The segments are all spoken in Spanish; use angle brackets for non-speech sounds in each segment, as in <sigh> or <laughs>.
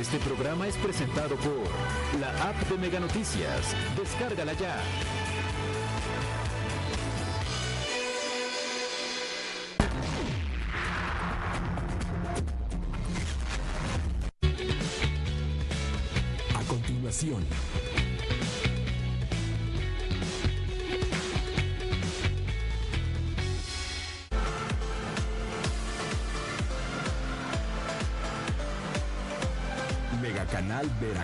Este programa es presentado por la app de Mega Noticias. Descárgala ya. A continuación,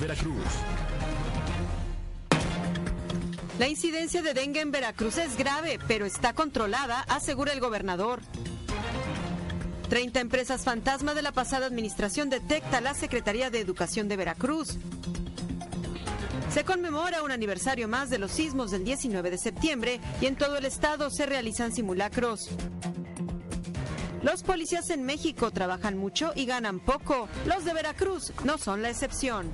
Veracruz. La incidencia de dengue en Veracruz es grave, pero está controlada, asegura el gobernador. 30 empresas fantasma de la pasada administración detecta la Secretaría de Educación de Veracruz. Se conmemora un aniversario más de los sismos del 19 de septiembre y en todo el estado se realizan simulacros. Los policías en México trabajan mucho y ganan poco. Los de Veracruz no son la excepción.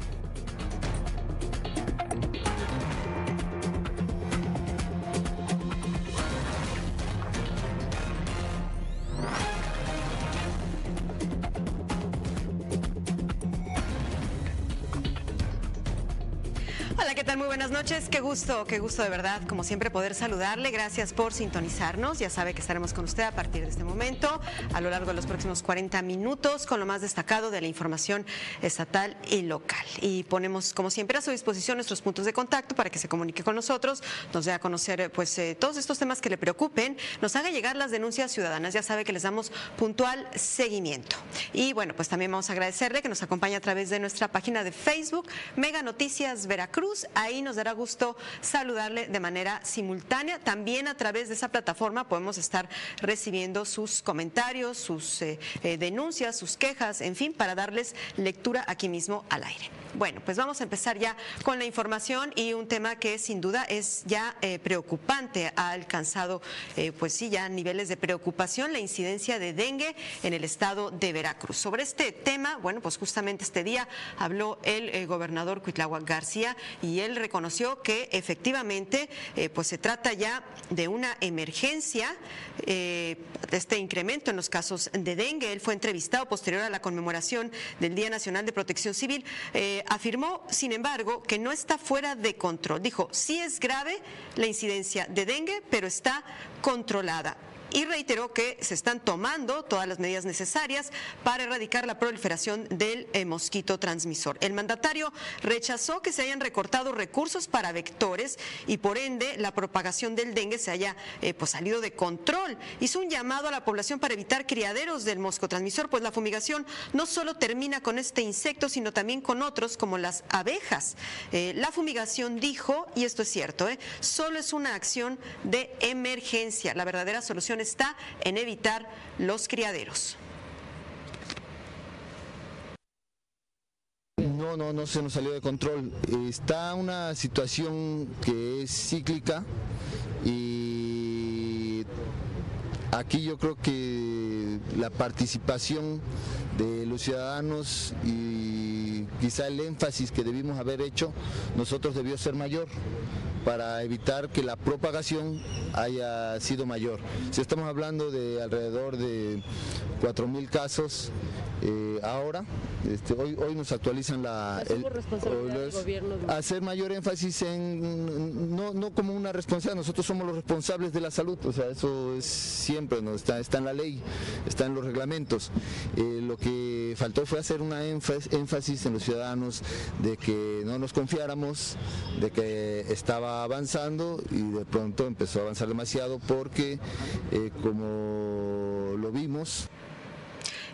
Noches. Qué gusto, qué gusto de verdad, como siempre, poder saludarle. Gracias por sintonizarnos. Ya sabe que estaremos con usted a partir de este momento, a lo largo de los próximos 40 minutos, con lo más destacado de la información estatal y local. Y ponemos, como siempre, a su disposición nuestros puntos de contacto para que se comunique con nosotros, nos dé a conocer eh, pues, eh, todos estos temas que le preocupen, nos haga llegar las denuncias ciudadanas. Ya sabe que les damos puntual seguimiento. Y bueno, pues también vamos a agradecerle que nos acompañe a través de nuestra página de Facebook, Mega Noticias Veracruz. Ahí nos dará gusto saludarle de manera simultánea. También a través de esa plataforma podemos estar recibiendo sus comentarios, sus eh, eh, denuncias, sus quejas, en fin, para darles lectura aquí mismo al aire. Bueno, pues vamos a empezar ya con la información y un tema que sin duda es ya eh, preocupante, ha alcanzado, eh, pues sí, ya niveles de preocupación, la incidencia de dengue en el estado de Veracruz. Sobre este tema, bueno, pues justamente este día habló el eh, gobernador Cuitláhuac García y él reconoció que efectivamente, pues se trata ya de una emergencia, este incremento en los casos de dengue. Él fue entrevistado posterior a la conmemoración del Día Nacional de Protección Civil. Afirmó, sin embargo, que no está fuera de control. Dijo, sí es grave la incidencia de dengue, pero está controlada y reiteró que se están tomando todas las medidas necesarias para erradicar la proliferación del eh, mosquito transmisor. El mandatario rechazó que se hayan recortado recursos para vectores y por ende la propagación del dengue se haya eh, pues, salido de control. Hizo un llamado a la población para evitar criaderos del mosco transmisor, pues la fumigación no solo termina con este insecto, sino también con otros como las abejas. Eh, la fumigación dijo, y esto es cierto, solo es una acción de emergencia. La verdadera solución está en evitar los criaderos. No, no, no se nos salió de control. Está una situación que es cíclica y aquí yo creo que la participación de los ciudadanos y quizá el énfasis que debimos haber hecho nosotros debió ser mayor para evitar que la propagación haya sido mayor. Si estamos hablando de alrededor de 4.000 casos eh, ahora, este, hoy, hoy nos actualizan la... Del los- gobierno de- hacer mayor énfasis en, no, no como una responsabilidad, nosotros somos los responsables de la salud, o sea, eso es siempre, ¿no? está, está en la ley, está en los reglamentos. Eh, lo que faltó fue hacer una énfasis, énfasis en los ciudadanos de que no nos confiáramos, de que estaba avanzando y de pronto empezó a avanzar demasiado porque, eh, como lo vimos,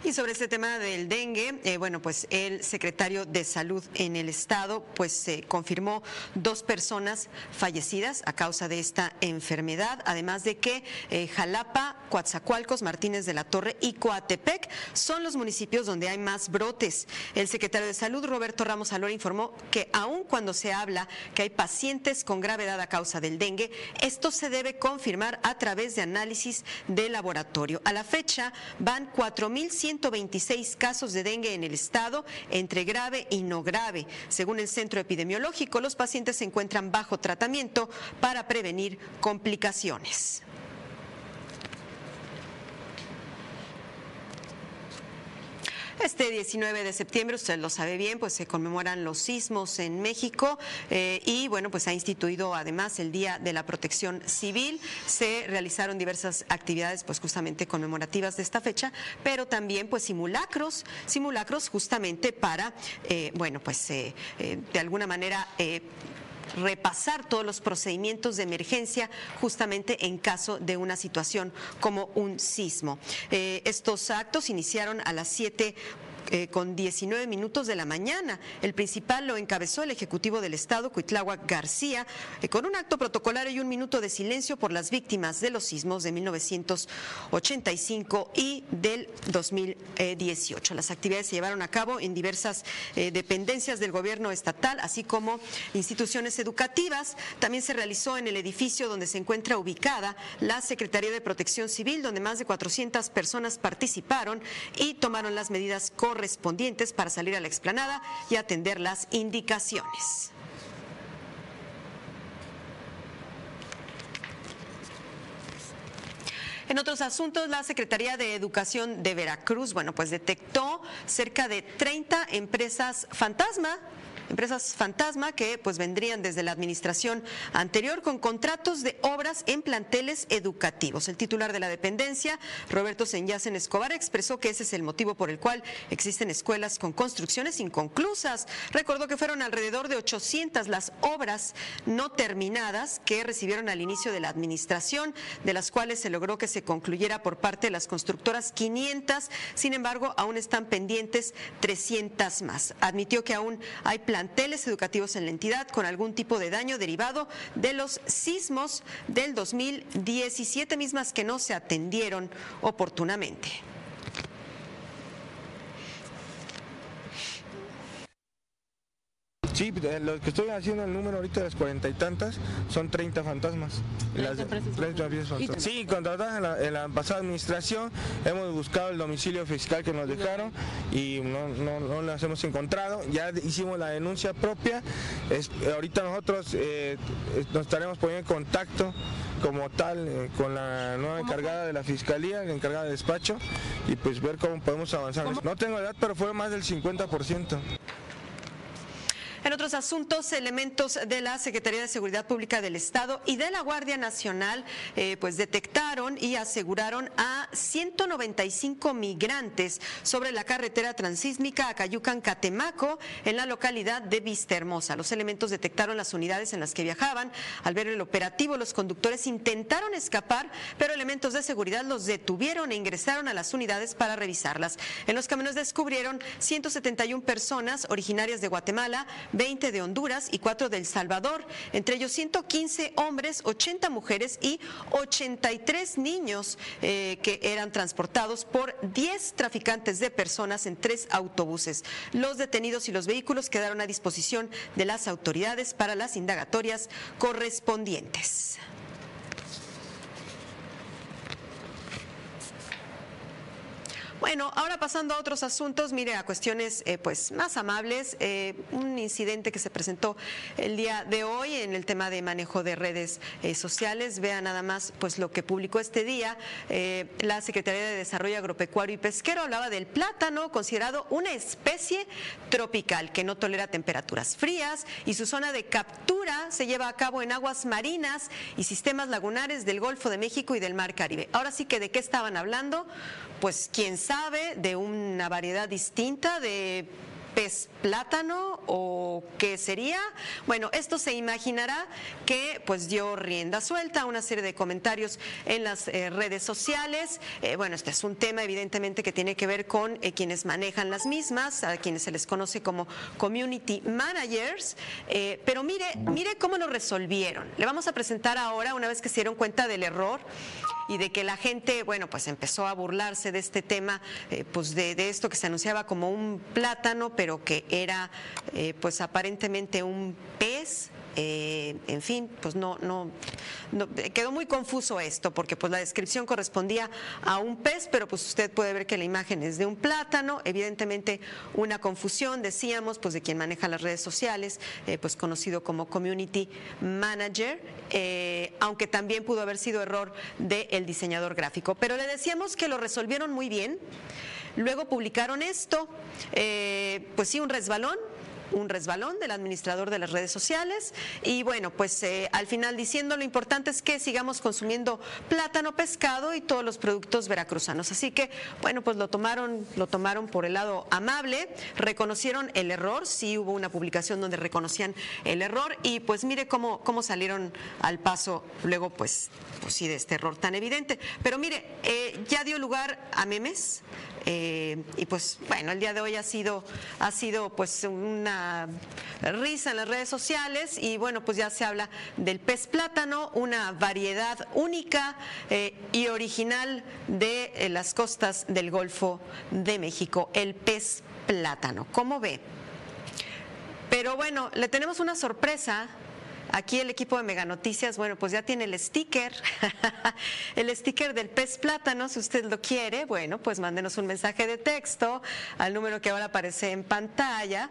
Y sobre este tema del dengue, eh, bueno, pues el secretario de Salud en el estado, pues se confirmó dos personas fallecidas a causa de esta enfermedad, además de que eh, Jalapa, Coatzacoalcos, Martínez de la Torre y Coatepec son los municipios donde hay más brotes. El secretario de Salud, Roberto Ramos Alora, informó que aun cuando se habla que hay pacientes con gravedad a causa del dengue, esto se debe confirmar a través de análisis de laboratorio. A la fecha van 4.100 126 casos de dengue en el estado, entre grave y no grave. Según el centro epidemiológico, los pacientes se encuentran bajo tratamiento para prevenir complicaciones. Este 19 de septiembre, usted lo sabe bien, pues se conmemoran los sismos en México eh, y bueno, pues ha instituido además el Día de la Protección Civil. Se realizaron diversas actividades pues justamente conmemorativas de esta fecha, pero también pues simulacros, simulacros justamente para, eh, bueno, pues eh, de alguna manera repasar todos los procedimientos de emergencia justamente en caso de una situación como un sismo. Eh, estos actos iniciaron a las 7 eh, con 19 minutos de la mañana. El principal lo encabezó el Ejecutivo del Estado, Cuitláhuac García, eh, con un acto protocolario y un minuto de silencio por las víctimas de los sismos de 1985 y del 2018. Las actividades se llevaron a cabo en diversas eh, dependencias del gobierno estatal, así como instituciones educativas. También se realizó en el edificio donde se encuentra ubicada la Secretaría de Protección Civil, donde más de 400 personas participaron y tomaron las medidas correctas correspondientes para salir a la explanada y atender las indicaciones. En otros asuntos, la Secretaría de Educación de Veracruz, bueno, pues detectó cerca de 30 empresas fantasma empresas fantasma que pues vendrían desde la administración anterior con contratos de obras en planteles educativos. El titular de la dependencia, Roberto Senyacen Escobar, expresó que ese es el motivo por el cual existen escuelas con construcciones inconclusas. Recordó que fueron alrededor de 800 las obras no terminadas que recibieron al inicio de la administración, de las cuales se logró que se concluyera por parte de las constructoras 500, sin embargo, aún están pendientes 300 más. Admitió que aún hay planes educativos en la entidad con algún tipo de daño derivado de los sismos del 2017, mismas que no se atendieron oportunamente. Sí, lo que estoy haciendo el número ahorita de las cuarenta y tantas son 30 fantasmas. Las, Sí, contratadas en la, en la, pasada administración, hemos buscado el domicilio fiscal que nos dejaron y no, no, las hemos encontrado. Ya hicimos la denuncia propia. Es, ahorita nosotros eh, nos estaremos poniendo en contacto como tal eh, con la nueva encargada de la fiscalía, la encargada de despacho, y pues ver cómo podemos avanzar. No tengo edad, pero fue más del 50%. En otros asuntos, elementos de la Secretaría de Seguridad Pública del Estado y de la Guardia Nacional eh, pues detectaron y aseguraron a 195 migrantes sobre la carretera transísmica a Cayucan Catemaco en la localidad de Vista Hermosa. Los elementos detectaron las unidades en las que viajaban. Al ver el operativo, los conductores intentaron escapar, pero elementos de seguridad los detuvieron e ingresaron a las unidades para revisarlas. En los caminos descubrieron 171 personas originarias de Guatemala, 20 de Honduras y 4 de El Salvador, entre ellos 115 hombres, 80 mujeres y 83 niños eh, que eran transportados por 10 traficantes de personas en tres autobuses. Los detenidos y los vehículos quedaron a disposición de las autoridades para las indagatorias correspondientes. Bueno, ahora pasando a otros asuntos, mire, a cuestiones eh, pues más amables, eh, un incidente que se presentó el día de hoy en el tema de manejo de redes eh, sociales. Vea nada más pues lo que publicó este día la Secretaría de Desarrollo Agropecuario y Pesquero hablaba del plátano considerado una especie tropical que no tolera temperaturas frías y su zona de captura se lleva a cabo en aguas marinas y sistemas lagunares del Golfo de México y del Mar Caribe. Ahora sí que de qué estaban hablando, pues quién sabe, de una variedad distinta de pez plátano o qué sería? Bueno, esto se imaginará que pues dio rienda suelta a una serie de comentarios en las eh, redes sociales. Eh, bueno, este es un tema evidentemente que tiene que ver con eh, quienes manejan las mismas, a quienes se les conoce como community managers. pero mire, mire cómo lo resolvieron. Le vamos a presentar ahora, una vez que se dieron cuenta del error, y de que la gente, bueno, pues empezó a burlarse de este tema, eh, pues de, esto que se anunciaba como un plátano, pero que era eh, pues aparentemente un pez eh, en fin, pues no, no, quedó muy confuso esto, porque pues la descripción correspondía a un pez, pero pues usted puede ver que la imagen es de un plátano, evidentemente una confusión, decíamos, pues de quien maneja las redes sociales, eh, pues conocido como Community Manager, eh, aunque también pudo haber sido error del diseñador gráfico. Pero le decíamos que lo resolvieron muy bien. Luego publicaron esto, pues sí, un resbalón, un resbalón del administrador de las redes sociales y bueno, pues eh, al final diciendo lo importante es que sigamos consumiendo plátano, pescado y todos los productos veracruzanos. Así que bueno, pues lo tomaron, lo tomaron por el lado amable, reconocieron el error, sí hubo una publicación donde reconocían el error y pues mire cómo, cómo salieron al paso luego pues, pues sí de este error tan evidente. Pero mire, eh, ya dio lugar a memes, eh, y pues bueno, el día de hoy ha sido, ha sido pues una risa en las redes sociales y bueno, pues ya se habla del pez plátano, una variedad única eh, y original de eh, las costas del Golfo de México, el pez plátano. ¿Cómo ve? Pero bueno, le tenemos una sorpresa Aquí el equipo de Mega Noticias, bueno, pues ya tiene el sticker, <laughs> el sticker del pez plátano, si usted lo quiere, bueno, pues mándenos un mensaje de texto al número que ahora aparece en pantalla.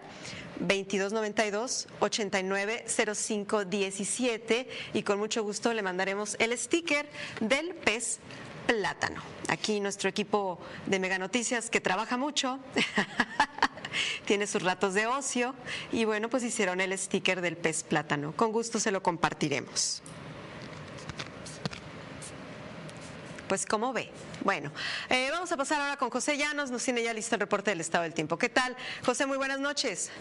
2292 890517 y con mucho gusto le mandaremos el sticker del pez plátano. Aquí nuestro equipo de Mega Noticias que trabaja mucho <laughs> <laughs> tiene sus ratos de ocio y bueno, pues hicieron el sticker del pez plátano. Con gusto se lo compartiremos. Pues como ve. Bueno, eh, vamos a pasar ahora con José Llanos, nos tiene ya listo el reporte del estado del tiempo. ¿Qué tal? José, muy buenas noches.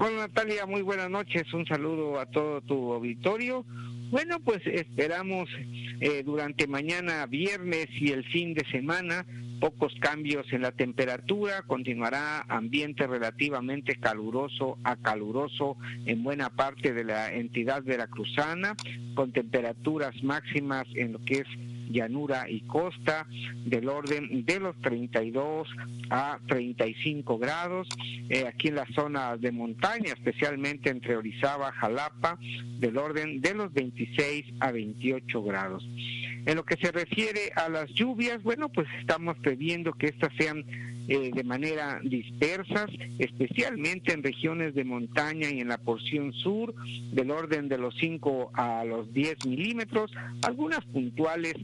Hola Natalia, muy buenas noches. Un saludo a todo tu auditorio. Bueno, pues esperamos eh, durante mañana viernes y el fin de semana pocos cambios en la temperatura, continuará ambiente relativamente caluroso a caluroso en buena parte de la entidad veracruzana, con temperaturas máximas en lo que es llanura y costa del orden de los 32 a 35 grados. Eh, aquí en la zona de montaña, especialmente entre Orizaba, Jalapa, del orden de los 26 a 28 grados. En lo que se refiere a las lluvias, bueno, pues estamos previendo que estas sean eh, de manera dispersas, especialmente en regiones de montaña y en la porción sur, del orden de los 5 a los 10 milímetros, algunas puntuales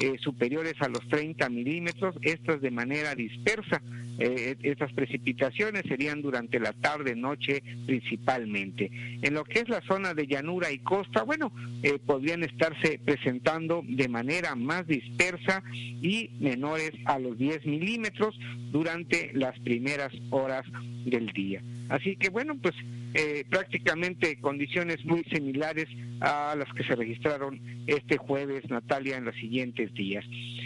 eh, superiores a los 30 milímetros, estas de manera dispersa. Eh, estas precipitaciones serían durante la tarde, noche principalmente. En lo que es la zona de llanura y costa, bueno, eh, podrían estarse presentando de manera más dispersa y menores a los 10 milímetros durante las primeras horas del día. Así que bueno, pues eh, prácticamente condiciones muy similares a las que se registraron este jueves, Natalia, en los siguientes días.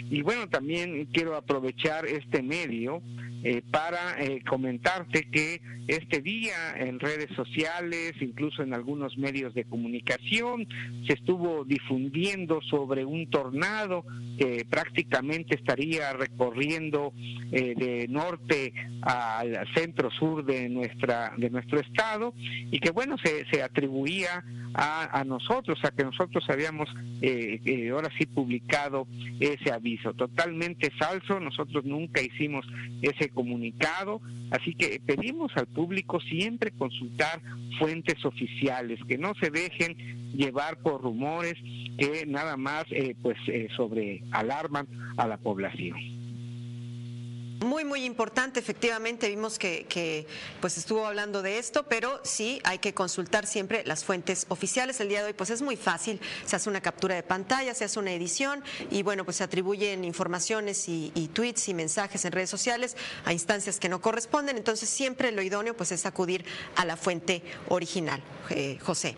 Y bueno, también quiero aprovechar este medio eh, para eh, comentarte que este día en redes sociales, incluso en algunos medios de comunicación, se estuvo difundiendo sobre un tornado que prácticamente estaría recorriendo eh, de norte al centro sur de nuestra de nuestro estado y que bueno se, se atribuía a, a nosotros, a que nosotros habíamos ahora sí publicado ese aviso. Totalmente falso, nosotros nunca hicimos ese comunicado, así que pedimos al público siempre consultar fuentes oficiales, que no se dejen llevar por rumores que nada más eh, pues eh, sobre alarman a la población. Muy, muy importante, efectivamente, vimos que, pues estuvo hablando de esto, pero sí hay que consultar siempre las fuentes oficiales. El día de hoy pues es muy fácil, se hace una captura de pantalla, se hace una edición y bueno, pues se atribuyen informaciones y, tweets y mensajes en redes sociales a instancias que no corresponden, entonces siempre lo idóneo pues es acudir a la fuente original. Eh, José.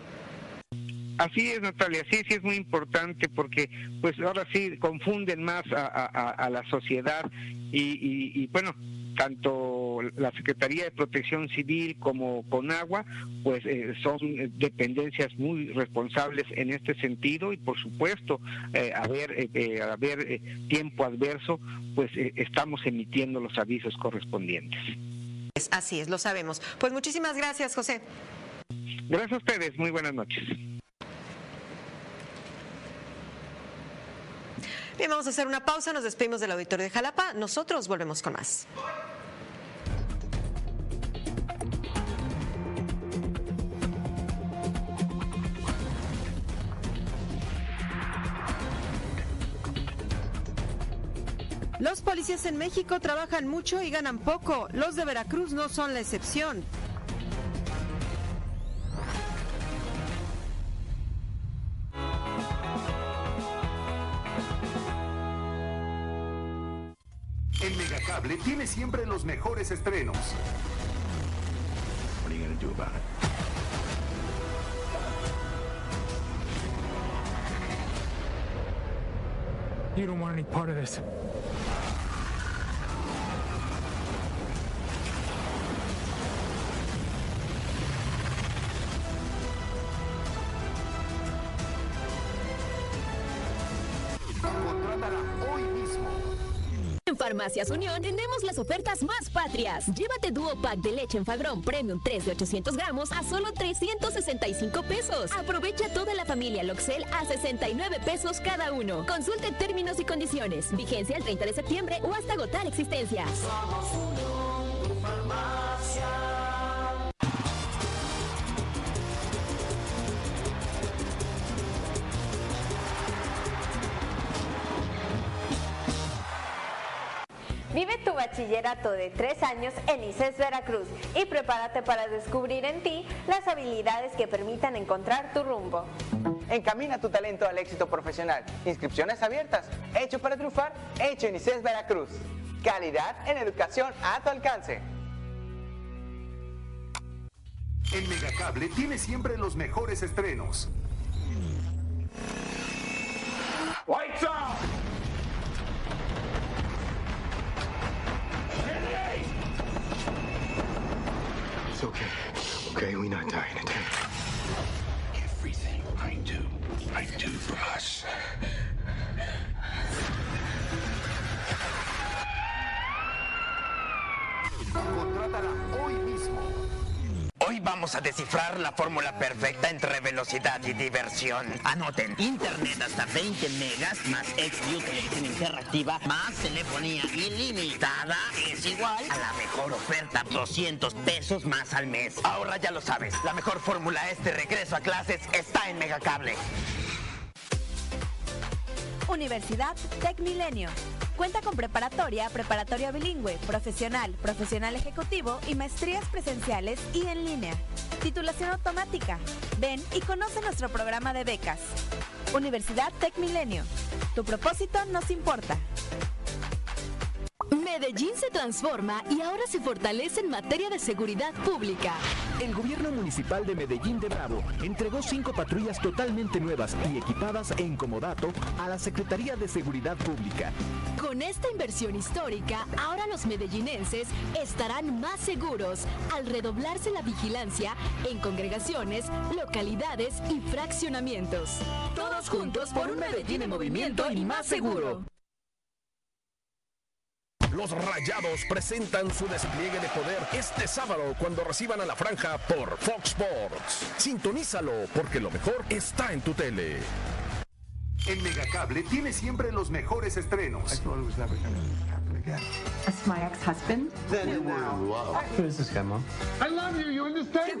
Así es, Natalia, sí, sí es muy importante porque pues ahora sí confunden más a, la sociedad y, bueno, tanto la Secretaría de Protección Civil como Conagua, pues eh, son dependencias muy responsables en este sentido y por supuesto, eh, a ver, eh, a ver tiempo adverso, pues estamos emitiendo los avisos correspondientes. Así es, lo sabemos. Pues muchísimas gracias, José. Gracias a ustedes, muy buenas noches. Bien, vamos a hacer una pausa, nos despedimos del auditorio de Jalapa, nosotros volvemos con más. Los policías en México trabajan mucho y ganan poco. Los de Veracruz no son la excepción. Megacable tiene siempre los mejores estrenos. What are you gonna do about it? You don't want any part of this. Farmacias Unión tenemos las ofertas más patrias. Llévate Duo Pack de leche en Fagrón Premium 3 de 800 gramos a solo 365 pesos. Aprovecha toda la familia Loxel a 69 pesos cada uno. Consulte términos y condiciones. Vigencia el 30 de septiembre o hasta agotar existencias. Bachillerato de tres años en ICES Veracruz y prepárate para descubrir en ti las habilidades que permitan encontrar tu rumbo. Encamina tu talento al éxito profesional. Inscripciones abiertas. Hecho para triunfar, hecho en ICES Veracruz. Calidad en educación a tu alcance. En Megacable tiene siempre los mejores estrenos. Okay, we're not dying. Descifrar la fórmula perfecta entre velocidad y diversión. Anoten, internet hasta 20 megas más XView televisión interactiva más telefonía ilimitada es igual a la mejor oferta, 200 pesos más al mes. Ahora ya lo sabes, la mejor fórmula este regreso a clases está en Megacable. Universidad Tech Milenio Cuenta con preparatoria, preparatoria bilingüe, profesional, profesional ejecutivo y maestrías presenciales y en línea. Titulación automática. Ven y conoce nuestro programa de becas. Universidad Tech Milenio. Tu propósito nos importa. Medellín se transforma y ahora se fortalece en materia de seguridad pública. El gobierno municipal de Medellín de Bravo entregó cinco patrullas totalmente nuevas y equipadas en comodato a la Secretaría de Seguridad Pública. Con esta inversión histórica, ahora los medellinenses estarán más seguros al redoblarse la vigilancia en congregaciones, localidades y fraccionamientos. Todos juntos por un Medellín en movimiento y más seguro. Los Rayados presentan su despliegue de poder este sábado cuando reciban a la franja por Fox Sports. Sintonízalo porque lo mejor está en tu tele. En Megacable tiene siempre los mejores estrenos. That's my ex-husband. Then you were in love. Who is this guy, Mom? I love you. You understand?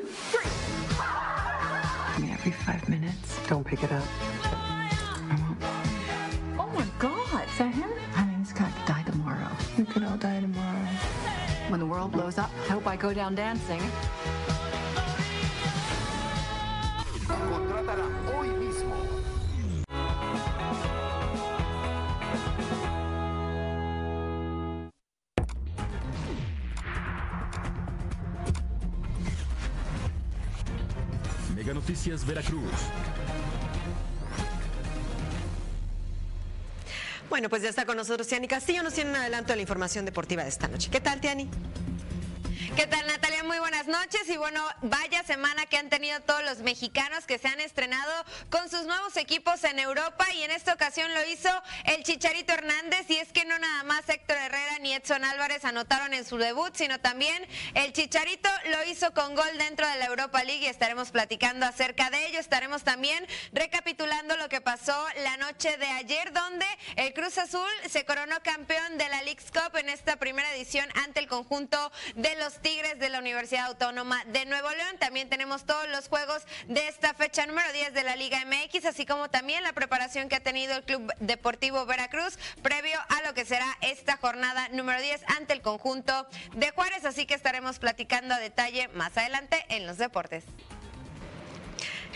Me every five minutes. Don't pick it up. Oh my God! Is that him? World blows up. I hope I go down dancing. Contrátala hoy mismo. Mega Noticias Veracruz. Bueno, pues ya está con nosotros Tiani Castillo. Nos tiene un adelanto de la información deportiva de esta noche. ¿Qué tal, Tiani? ¿Qué tal Natalia? Muy buenas noches y bueno, vaya semana que han tenido todos los mexicanos que se han estrenado con sus nuevos equipos en Europa y en esta ocasión lo hizo el Chicharito Hernández y es que no nada más Héctor Herrera ni Edson Álvarez anotaron en su debut, sino también el Chicharito lo hizo con gol dentro de la Europa League y estaremos platicando acerca de ello. Estaremos también recapitulando lo que pasó la noche de ayer donde el Cruz Azul se coronó campeón de la League's Cup en esta primera edición ante el conjunto de los Tigres de la Universidad Autónoma de Nuevo León. También tenemos todos los juegos de esta fecha número 10 de la Liga MX, así como también la preparación que ha tenido el Club Deportivo Veracruz previo a lo que será esta jornada número 10 ante el conjunto de Juárez. Así que estaremos platicando a detalle más adelante en los deportes.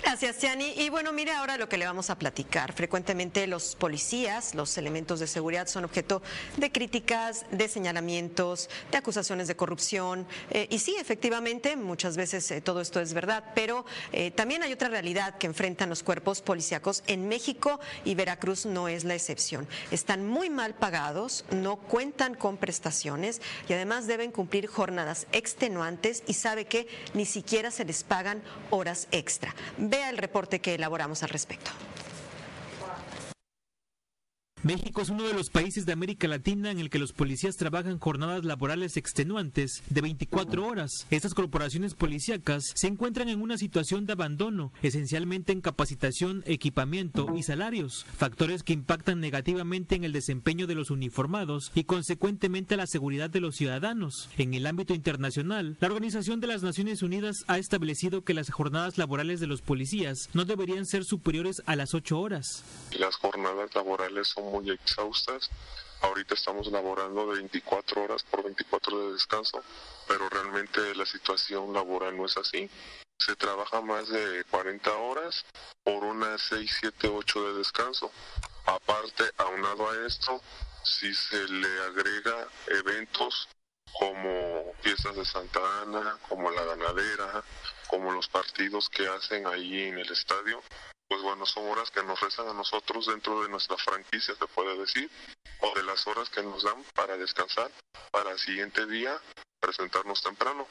Gracias, Tiani. Y bueno, mire ahora lo que le vamos a platicar. Frecuentemente los policías, los elementos de seguridad son objeto de críticas, de señalamientos, de acusaciones de corrupción. Eh, y sí, efectivamente, muchas veces eh, todo esto es verdad, pero eh, también hay otra realidad que enfrentan los cuerpos policíacos en México y Veracruz no es la excepción. Están muy mal pagados, no cuentan con prestaciones y además deben cumplir jornadas extenuantes y sabe que ni siquiera se les pagan horas extra. Vea el reporte que elaboramos al respecto. México es uno de los países de América Latina en el que los policías trabajan jornadas laborales extenuantes de 24 horas. Estas corporaciones policíacas se encuentran en una situación de abandono, esencialmente en capacitación, equipamiento y salarios, factores que impactan negativamente en el desempeño de los uniformados y consecuentemente la seguridad de los ciudadanos. En el ámbito internacional, la Organización de las Naciones Unidas ha establecido que las jornadas laborales de los policías no deberían ser superiores a las 8 horas. Las jornadas laborales son muy exhaustas. Ahorita estamos laborando de 24 horas por 24 de descanso, pero realmente la situación laboral no es así. Se trabaja más de 40 horas por unas 6, 7, 8 de descanso. Aparte, aunado a esto, si se le agrega eventos como fiestas de Santa Ana, como la ganadera, como los partidos que hacen ahí en el estadio, pues bueno, son horas que nos rezan a nosotros dentro de nuestra franquicia, se puede decir, o de las horas que nos dan para descansar, para el siguiente día presentarnos temprano.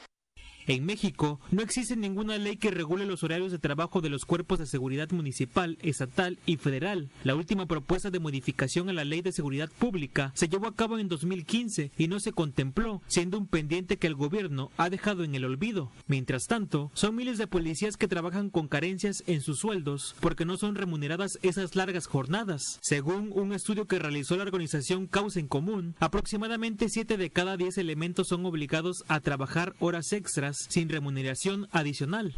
En México no existe ninguna ley que regule los horarios de trabajo de los cuerpos de seguridad municipal, estatal y federal. La última propuesta de modificación a la Ley de Seguridad Pública se llevó a cabo en 2015 y no se contempló, siendo un pendiente que el gobierno ha dejado en el olvido. Mientras tanto, son miles de policías que trabajan con carencias en sus sueldos porque no son remuneradas esas largas jornadas. Según un estudio que realizó la organización Causa en Común, aproximadamente 7 de cada 10 elementos son obligados a trabajar horas extras sin remuneración adicional.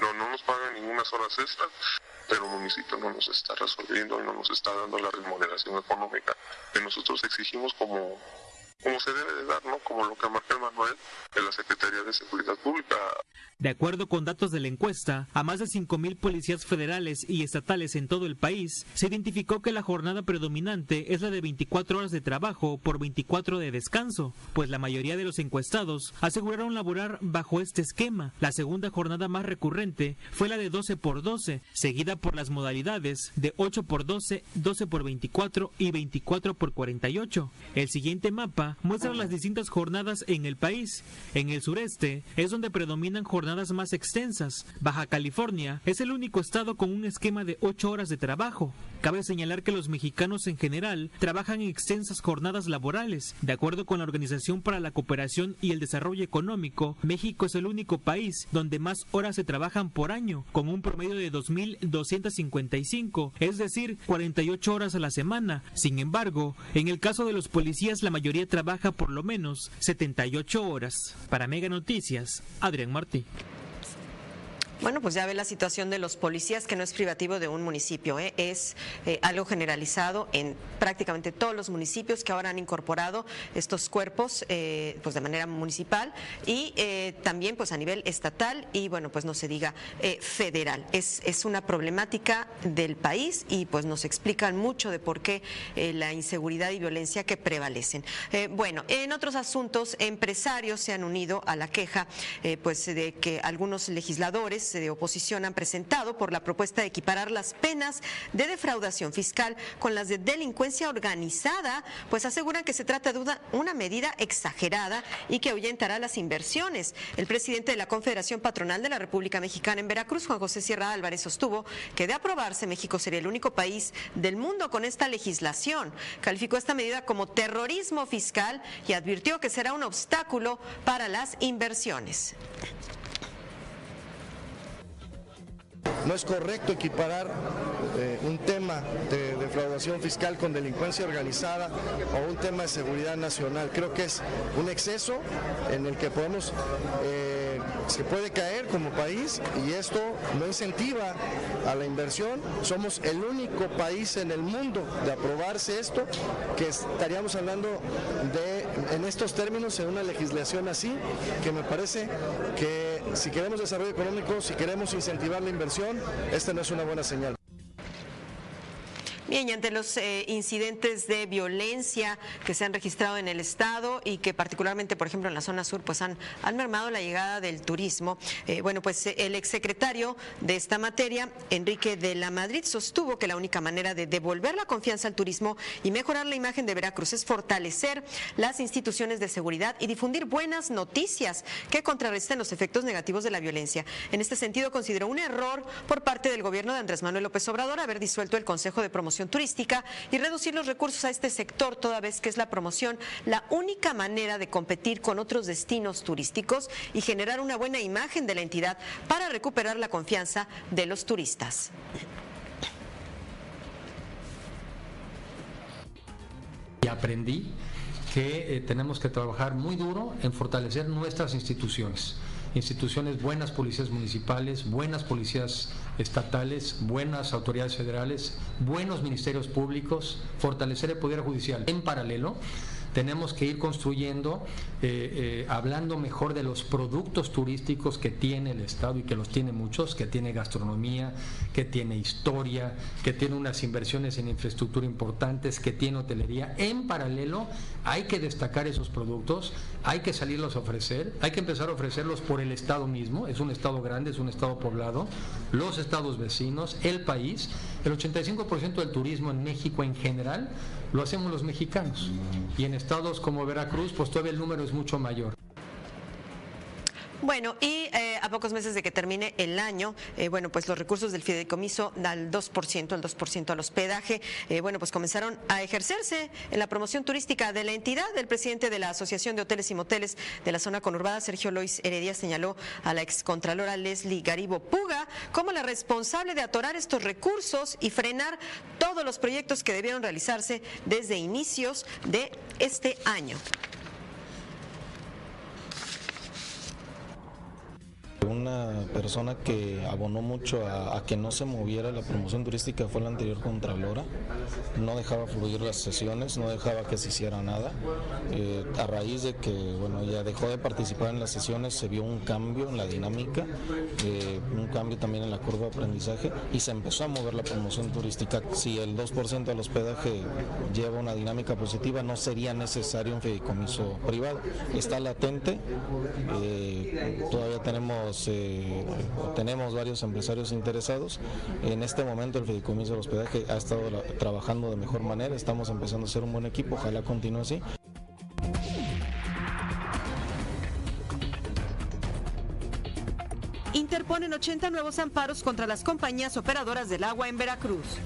No, no nos pagan ninguna horas extras, pero el municipio no nos está resolviendo y no nos está dando la remuneración económica que nosotros exigimos como, como se debe de dar, ¿no? Como lo que marca el manual de la Secretaría de Seguridad Pública. De acuerdo con datos de la encuesta, a más de 5.000 policías federales y estatales en todo el país, se identificó que la jornada predominante es la de 24 horas de trabajo por 24 de descanso, pues la mayoría de los encuestados aseguraron laborar bajo este esquema. La segunda jornada más recurrente fue la de 12 por 12, seguida por las modalidades de 8 por 12, 12 por 24 y 24 por 48. El siguiente mapa muestra las distintas jornadas en el país. En el sureste es donde predominan jornadas más extensas. Baja California es el único estado con un esquema de 8 horas de trabajo. Cabe señalar que los mexicanos en general trabajan en extensas jornadas laborales. De acuerdo con la Organización para la Cooperación y el Desarrollo Económico, México es el único país donde más horas se trabajan por año, con un promedio de 2.255, es decir, 48 horas a la semana. Sin embargo, en el caso de los policías la mayoría trabaja por lo menos 78 horas. Para Mega Noticias, Adrián Martí. Bueno, pues ya ve la situación de los policías, que no es privativo de un municipio, ¿eh? es eh, algo generalizado en prácticamente todos los municipios que ahora han incorporado estos cuerpos eh, pues de manera municipal y también pues a nivel estatal y bueno, pues no se diga federal. Es, es una problemática del país y pues nos explican mucho de por qué la inseguridad y violencia que prevalecen. bueno, en otros asuntos, empresarios se han unido a la queja pues de que algunos legisladores de oposición han presentado por la propuesta de equiparar las penas de defraudación fiscal con las de delincuencia organizada, pues aseguran que se trata de una, medida exagerada y que ahuyentará las inversiones. El presidente de la Confederación Patronal de la República Mexicana en Veracruz, Juan José Sierra Álvarez, sostuvo que de aprobarse México sería el único país del mundo con esta legislación. Calificó esta medida como terrorismo fiscal y advirtió que será un obstáculo para las inversiones. No es correcto equiparar eh, un tema de defraudación fiscal con delincuencia organizada o un tema de seguridad nacional. Creo que es un exceso en el que podemos, eh, se puede caer como país y esto no incentiva a la inversión. Somos el único país en el mundo de aprobarse esto que estaríamos hablando de, en estos términos, en una legislación así, que me parece que si queremos desarrollo económico, si queremos incentivar la inversión, esta no es una buena señal. Bien, y ante los eh, incidentes de violencia que se han registrado en el estado y que particularmente, por ejemplo, en la zona sur, pues han, han mermado la llegada del turismo. Eh, bueno, pues eh, el exsecretario de esta materia, Enrique de la Madrid, sostuvo que la única manera de devolver la confianza al turismo y mejorar la imagen de Veracruz es fortalecer las instituciones de seguridad y difundir buenas noticias que contrarresten los efectos negativos de la violencia. En este sentido, consideró un error por parte del gobierno de Andrés Manuel López Obrador haber disuelto el Consejo de Promoción turística y reducir los recursos a este sector, toda vez que es la promoción la única manera de competir con otros destinos turísticos y generar una buena imagen de la entidad para recuperar la confianza de los turistas. Y aprendí que eh, tenemos que trabajar muy duro en fortalecer nuestras instituciones instituciones, buenas policías municipales, buenas policías estatales, buenas autoridades federales, buenos ministerios públicos, fortalecer el Poder Judicial. En paralelo, tenemos que ir construyendo, eh, eh, hablando mejor de los productos turísticos que tiene el Estado y que los tiene muchos, que tiene gastronomía, que tiene historia, que tiene unas inversiones en infraestructura importantes, que tiene hotelería. En paralelo, hay que destacar esos productos, hay que salirlos a ofrecer, hay que empezar a ofrecerlos por el Estado mismo, es un Estado grande, es un Estado poblado, los estados vecinos, el país. El 85% del turismo en México en general lo hacemos los mexicanos. Y en estados como Veracruz, pues todavía el número es mucho mayor. Bueno, y eh, a pocos meses de que termine el año, eh, bueno, pues los recursos del fideicomiso al 2%, el 2% al hospedaje, eh, bueno, pues comenzaron a ejercerse en la promoción turística de la entidad. El presidente de la Asociación de Hoteles y Moteles de la zona conurbada, Sergio Lois Heredia, señaló a la excontralora Leslie Garibo Puga como la responsable de atorar estos recursos y frenar todos los proyectos que debieron realizarse desde inicios de este año. Persona que abonó mucho a, que no se moviera la promoción turística fue la anterior Contralora. No dejaba fluir las sesiones, no dejaba que se hiciera nada. Eh, a raíz de que bueno, ella dejó de participar en las sesiones, se vio un cambio en la dinámica, eh, un cambio también en la curva de aprendizaje y se empezó a mover la promoción turística. Si el 2% del hospedaje lleva una dinámica positiva, no sería necesario un fideicomiso privado. Está latente, eh, todavía tenemos tenemos varios empresarios interesados. En este momento el Fideicomiso del Hospedaje ha estado trabajando de mejor manera, estamos empezando a ser un buen equipo, ojalá continúe así. Interponen 80 nuevos amparos contra las compañías operadoras del agua en Veracruz.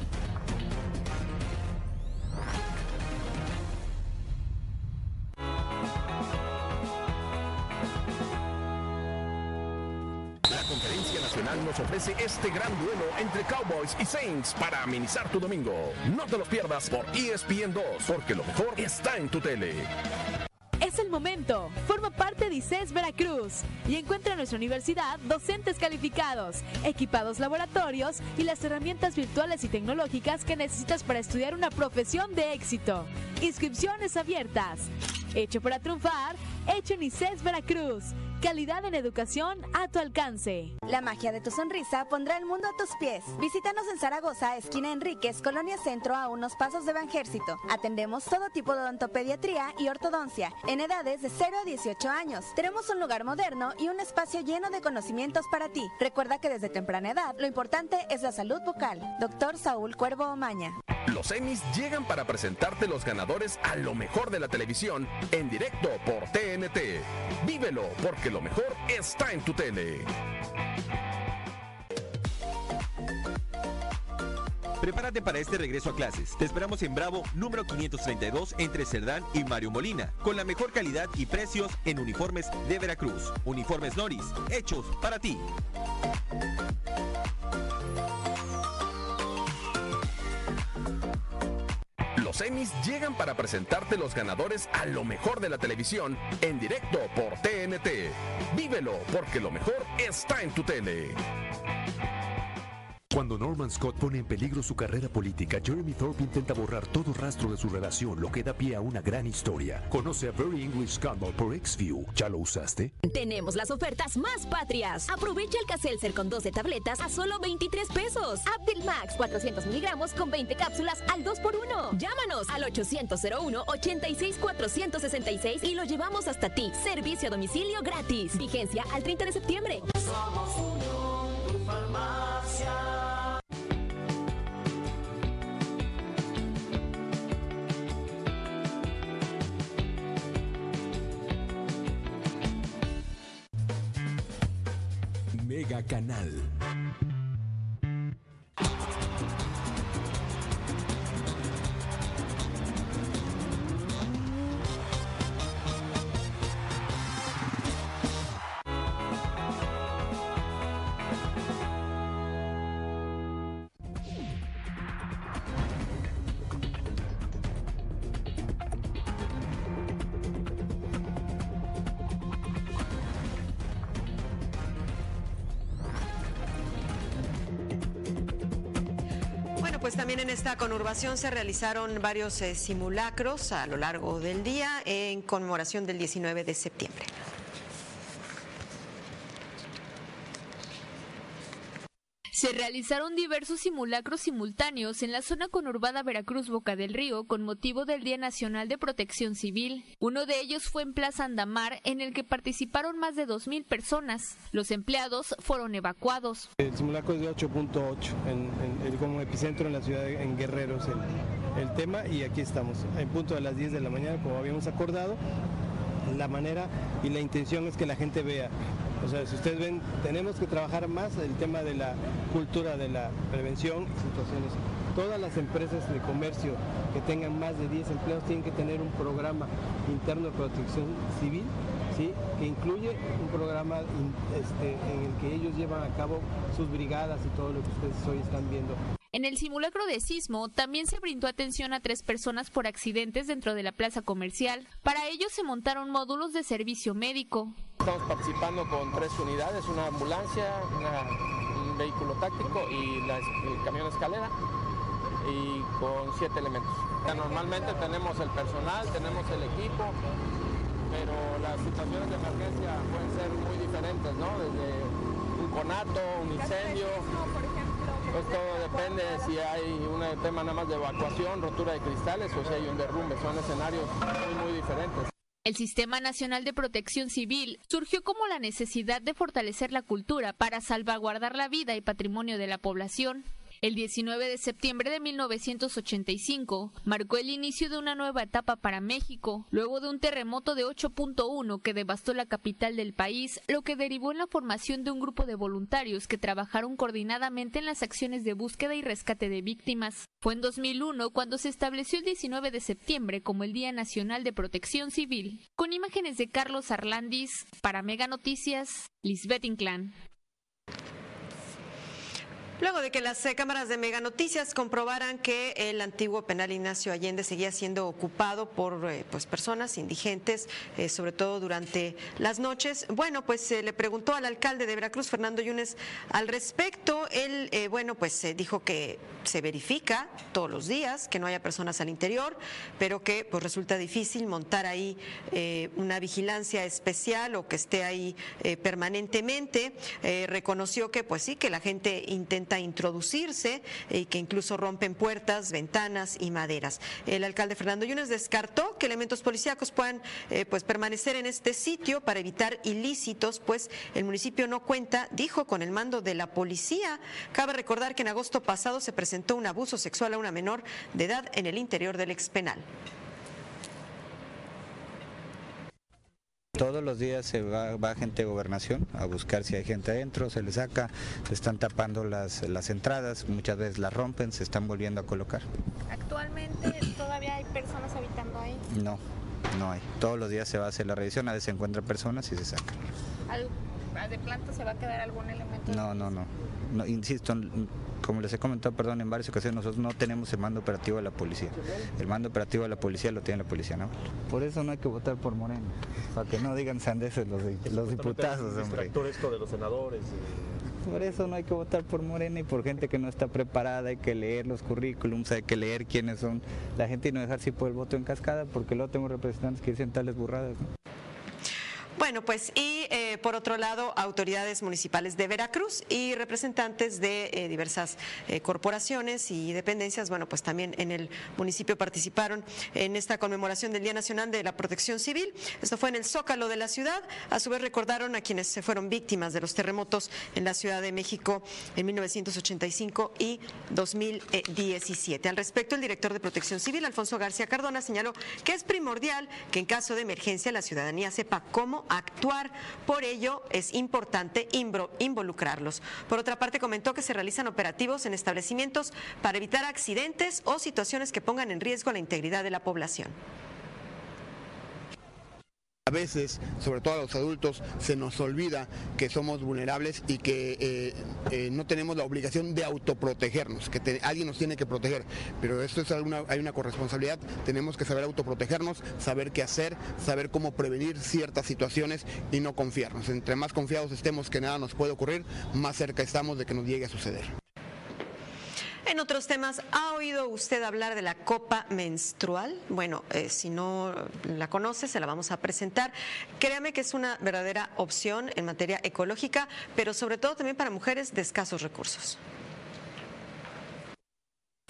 Ofrece este gran duelo entre Cowboys y Saints para amenizar tu domingo. No te los pierdas por ESPN 2, porque lo mejor está en tu tele Es el momento. Forma parte de ICES Veracruz y encuentra en nuestra universidad docentes calificados, equipados laboratorios y las herramientas virtuales y tecnológicas que necesitas para estudiar una profesión de éxito. Inscripciones abiertas. Hecho para triunfar, hecho en ICES Veracruz. Calidad en educación a tu alcance. La magia de tu sonrisa pondrá el mundo a tus pies. Visítanos en Zaragoza, esquina Enríquez, Colonia Centro, a unos pasos de Banjército. Atendemos todo tipo de odontopediatría y ortodoncia en edades de 0 a 18 años. Tenemos un lugar moderno y un espacio lleno de conocimientos para ti. Recuerda que desde temprana edad lo importante es la salud bucal. Doctor Saúl Cuervo Omaña. Los Emmys llegan para presentarte los ganadores a lo mejor de la televisión en directo por TNT. Vívelo porque lo mejor está en tu tele. Prepárate para este regreso a clases. Te esperamos en Bravo número 532 entre Cerdán y Mario Molina, con la mejor calidad y precios en uniformes de Veracruz. Uniformes Noris, hechos para ti. Los llegan para presentarte los ganadores a lo mejor de la televisión en directo por TNT. Vívelo porque lo mejor está en tu tele. Cuando Norman Scott pone en peligro su carrera política, Jeremy Thorpe intenta borrar todo rastro de su relación, lo que da pie a una gran historia. Conoce a Very English Scandal por XView. ¿Ya lo usaste? Tenemos las ofertas más patrias. Aprovecha el Caselcer con 12 tabletas a solo 23 pesos. Abdil Max 400 miligramos con 20 cápsulas al 2x1. Llámanos al 800-01-86-466 y lo llevamos hasta ti. Servicio a domicilio gratis. Vigencia al 30 de septiembre. Somos Unión, Canal. Se realizaron varios eh, simulacros a lo largo del día en conmemoración del 19 de septiembre. Se realizaron diversos simulacros simultáneos en la zona conurbada Veracruz Boca del Río con motivo del Día Nacional de Protección Civil. Uno de ellos fue en Plaza Andamar, en el que participaron más de 2.000 personas. Los empleados fueron evacuados. El simulacro es de 8.8, en, como epicentro en la ciudad en Guerreros el, el tema y aquí estamos, en punto de las 10 de la mañana como habíamos acordado. La manera y la intención es que la gente vea. O sea, si ustedes ven, tenemos que trabajar más el tema de la cultura de la prevención y situaciones. Todas las empresas de comercio que tengan más de 10 empleados tienen que tener un programa interno de protección civil, ¿sí? que incluye un programa este, en el que ellos llevan a cabo sus brigadas y todo lo que ustedes hoy están viendo. En el simulacro de sismo también se brindó atención a tres personas por accidentes dentro de la plaza comercial. Para ello se montaron módulos de servicio médico. Estamos participando con tres unidades, una ambulancia, un vehículo táctico y la el camión escalera y con siete elementos. Normalmente tenemos el personal, tenemos el equipo, pero las situaciones de emergencia pueden ser muy diferentes, ¿no? Desde un conato, un incendio. Pues todo depende si hay un tema nada más de evacuación, rotura de cristales o si hay un derrumbe. Son escenarios muy, muy diferentes. El Sistema Nacional de Protección Civil surgió como la necesidad de fortalecer la cultura para salvaguardar la vida y patrimonio de la población. El 19 de septiembre de 1985 marcó el inicio de una nueva etapa para México, luego de un terremoto de 8.1 que devastó la capital del país, lo que derivó en la formación de un grupo de voluntarios que trabajaron coordinadamente en las acciones de búsqueda y rescate de víctimas. Fue en 2001 cuando se estableció el 19 de septiembre como el Día Nacional de Protección Civil. Con imágenes de Carlos Arlandis, para Mega Noticias, Lisbeth Inclán. Luego de que las eh, cámaras de Mega Noticias comprobaran que el antiguo penal Ignacio Allende seguía siendo ocupado por eh, pues, personas indigentes, eh, sobre todo durante las noches, bueno, pues se le preguntó al alcalde de Veracruz, Fernando Yunes, al respecto. Él, bueno, pues dijo que se verifica todos los días que no haya personas al interior, pero que pues resulta difícil montar ahí una vigilancia especial o que esté ahí permanentemente. reconoció que pues sí, que la gente intenta introducirse y que incluso rompen puertas, ventanas y maderas. El alcalde Fernando Yunes descartó que elementos policíacos puedan eh, pues permanecer en este sitio para evitar ilícitos, pues el municipio no cuenta, dijo, con el mando de la policía. Cabe recordar que en agosto pasado se presentó un abuso sexual a una menor de edad en el interior del expenal. Todos los días se va, gente de gobernación a buscar si hay gente adentro, se le saca, se están tapando las, las entradas, muchas veces las rompen, se están volviendo a colocar. ¿Actualmente todavía hay personas habitando ahí? No, no hay. Todos los días se va a hacer la revisión, a veces se encuentran personas y se sacan. ¿De planta se va a quedar algún elemento? No, no, no no, insisto, como les he comentado, perdón, en varias ocasiones nosotros no tenemos el mando operativo de la policía. El mando operativo de la policía lo tiene la policía ¿no? Por eso no hay que votar por Moreno, para que no digan sandeces los, los diputados, hombre. esto de los senadores. Por eso no hay que votar por Morena y por gente que no está preparada, hay que leer los currículums, hay que leer quiénes son la gente y no dejar si por el voto en cascada, porque luego tengo representantes que dicen tales burradas. Bueno, pues y eh, por otro lado, autoridades municipales de Veracruz y representantes de eh, diversas eh, corporaciones y dependencias, bueno, pues también en el municipio participaron en esta conmemoración del Día Nacional de la Protección Civil. Esto fue en el Zócalo de la ciudad. A su vez recordaron a quienes se fueron víctimas de los terremotos en la Ciudad de México en 1985 y 2017. Al respecto, el director de Protección Civil, Alfonso García Cardona, señaló que es primordial que en caso de emergencia la ciudadanía sepa cómo actuar. Por ello, es importante involucrarlos. Por otra parte, comentó que se realizan operativos en establecimientos para evitar accidentes o situaciones que pongan en riesgo la integridad de la población. A veces, sobre todo a los adultos, se nos olvida que somos vulnerables y que eh, eh, no tenemos la obligación de autoprotegernos, que alguien nos tiene que proteger. Pero esto es alguna, hay una corresponsabilidad, tenemos que saber autoprotegernos, saber qué hacer, saber cómo prevenir ciertas situaciones y no confiarnos. Entre más confiados estemos que nada nos puede ocurrir, más cerca estamos de que nos llegue a suceder. En otros temas, ¿ha oído usted hablar de la copa menstrual? Bueno, eh, si no la conoce, se la vamos a presentar. Créame que es una verdadera opción en materia ecológica, pero sobre todo también para mujeres de escasos recursos.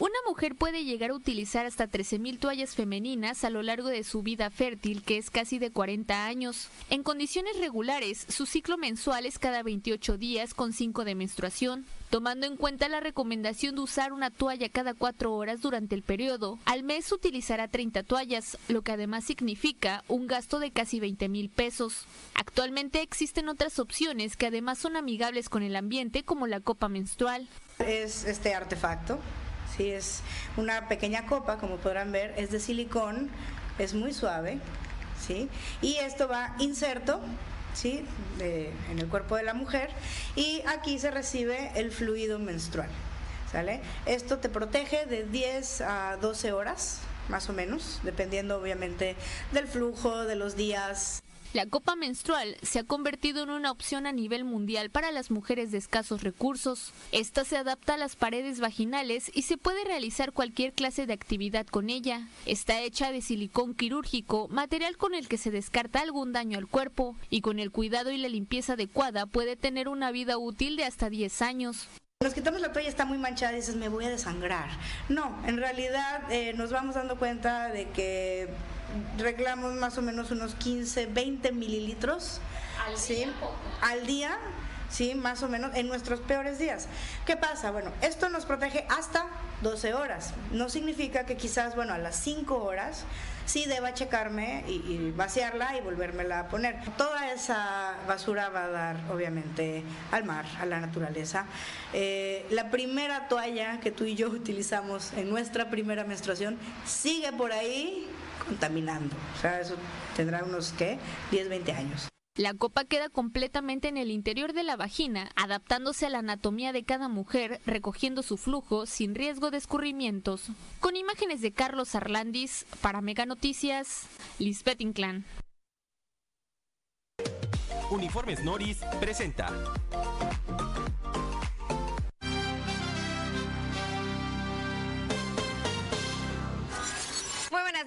Una mujer puede llegar a utilizar hasta 13.000 toallas femeninas a lo largo de su vida fértil, que es casi de 40 años. En condiciones regulares, su ciclo mensual es cada 28 días con 5 de menstruación. Tomando en cuenta la recomendación de usar una toalla cada 4 horas durante el periodo, al mes utilizará 30 toallas, lo que además significa un gasto de casi 20 mil pesos. Actualmente existen otras opciones que además son amigables con el ambiente, como la copa menstrual. Es este artefacto es una pequeña copa, como podrán ver, es de silicón, es muy suave, ¿sí? Y esto va inserto, ¿sí? en el cuerpo de la mujer y aquí se recibe el fluido menstrual, ¿sale? Esto te protege de 10 a 12 horas, más o menos, dependiendo obviamente del flujo, de los días. La copa menstrual se ha convertido en una opción a nivel mundial para las mujeres de escasos recursos. Esta se adapta a las paredes vaginales y se puede realizar cualquier clase de actividad con ella. Está hecha de silicón quirúrgico, material con el que se descarta algún daño al cuerpo y con el cuidado y la limpieza adecuada puede tener una vida útil de hasta 10 años. Nos quitamos la toalla, está muy manchada y dices, me voy a desangrar. No, en realidad eh, nos vamos dando cuenta de que reclamos más o menos unos 15, 20 mililitros al día, ¿sí? más o menos en nuestros peores días. ¿Qué pasa? Bueno, esto nos protege hasta 12 horas. No significa que quizás, bueno, a las 5 horas sí deba checarme y, vaciarla y volvérmela a poner. Toda esa basura va a dar, obviamente, al mar, a la naturaleza. Eh, la primera toalla que tú y yo <laughs> utilizamos en nuestra primera menstruación sigue por ahí contaminando. O sea, eso tendrá unos, ¿qué? 10, 20 años. La copa queda completamente en el interior de la vagina, adaptándose a la anatomía de cada mujer, recogiendo su flujo sin riesgo de escurrimientos. Con imágenes de Carlos Arlandis, para Mega Noticias, Lisbeth Inclán. Uniformes Noris presenta.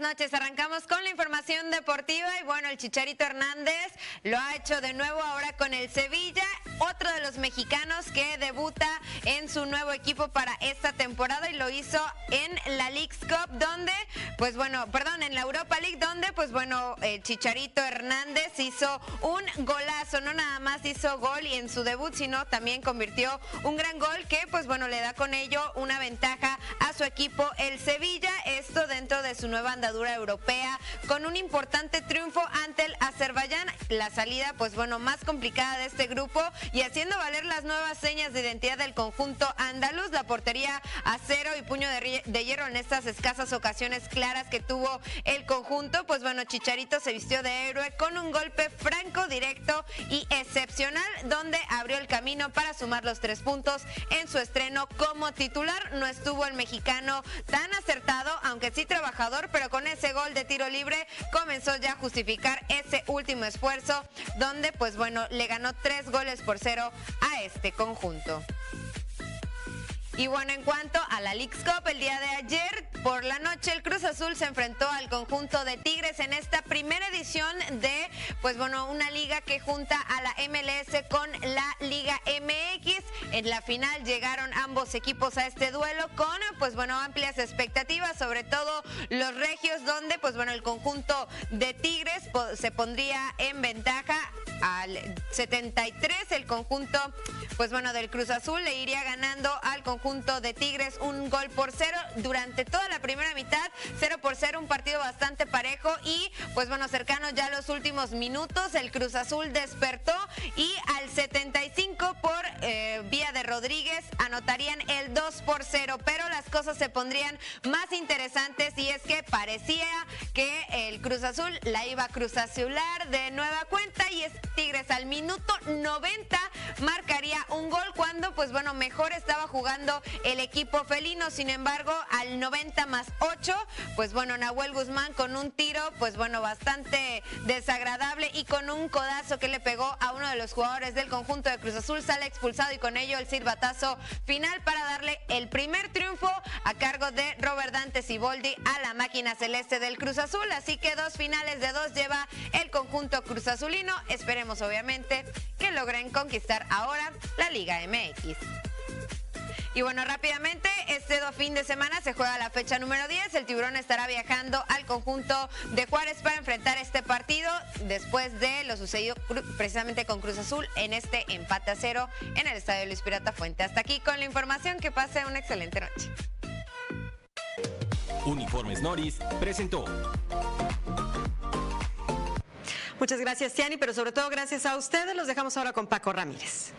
Noches, arrancamos con la información deportiva y bueno, el Chicharito Hernández lo ha hecho de nuevo ahora con el Sevilla, otro de los mexicanos que debuta en su nuevo equipo para esta temporada y lo hizo en la League's Cup donde, pues bueno, perdón, en la Europa League donde, pues bueno, el Chicharito Hernández hizo un golazo, no nada más hizo gol y en su debut, sino también convirtió un gran gol que, pues bueno, le da con ello una ventaja a su equipo el Sevilla, esto dentro de su nueva andadura europea con un importante triunfo ante el Azerbaiyán. La salida, pues bueno, más complicada de este grupo y haciendo valer las nuevas señas de identidad del conjunto andaluz, la portería a cero y puño de, de hierro en estas escasas ocasiones claras que tuvo el conjunto. Pues bueno, Chicharito se vistió de héroe con un golpe franco, directo y excepcional, donde abrió el camino para sumar los tres puntos en su estreno como titular. No estuvo el mexicano tan acertado, aunque sí trabajador pero con ese gol de tiro libre comenzó ya a justificar ese último esfuerzo, donde pues bueno, le ganó tres goles por cero a este conjunto. Y bueno, en cuanto a la Leagues Cup, el día de ayer por la noche el Cruz Azul se enfrentó al conjunto de Tigres en esta primera edición de, pues bueno, una liga que junta a la MLS con la Liga MX. En la final llegaron ambos equipos a este duelo con, pues bueno, amplias expectativas, sobre todo los regios, donde, pues bueno, el conjunto de Tigres se pondría en ventaja al 73, el conjunto, pues bueno, del Cruz Azul le iría ganando al conjunto de Tigres un gol por cero durante toda la primera mitad, cero por cero, un partido bastante parejo y pues bueno, cercano ya los últimos minutos, el Cruz Azul despertó y al 75 Rodríguez anotarían el 2 por 0, pero las cosas se pondrían más interesantes y es que parecía que el Cruz Azul la iba a cruzazular de nueva cuenta y es Tigres al minuto 90 marcaría un gol cuando pues bueno, mejor estaba jugando el equipo felino. Sin embargo, al 90 más 8, pues bueno, Nahuel Guzmán con un tiro, pues bueno, bastante desagradable y con un codazo que le pegó a uno de los jugadores del conjunto de Cruz Azul, sale expulsado y con ello el silbatazo final para darle el primer triunfo a cargo de Robert Dante Siboldi a la máquina celeste del Cruz Azul. Así que dos finales de dos lleva el conjunto Cruz Azulino. Esperemos obviamente que logren conquistar ahora la Liga MX. Y bueno, rápidamente, este fin de semana se juega la fecha número 10. El tiburón estará viajando al conjunto de Juárez para enfrentar este partido después de lo sucedido precisamente con Cruz Azul en este empate a cero en el Estadio Luis Pirata Fuente. Hasta aquí con la información. Que pase una excelente noche. Uniformes Noris presentó. Muchas gracias, Tiani, pero sobre todo gracias a ustedes. Los dejamos ahora con Paco Ramírez.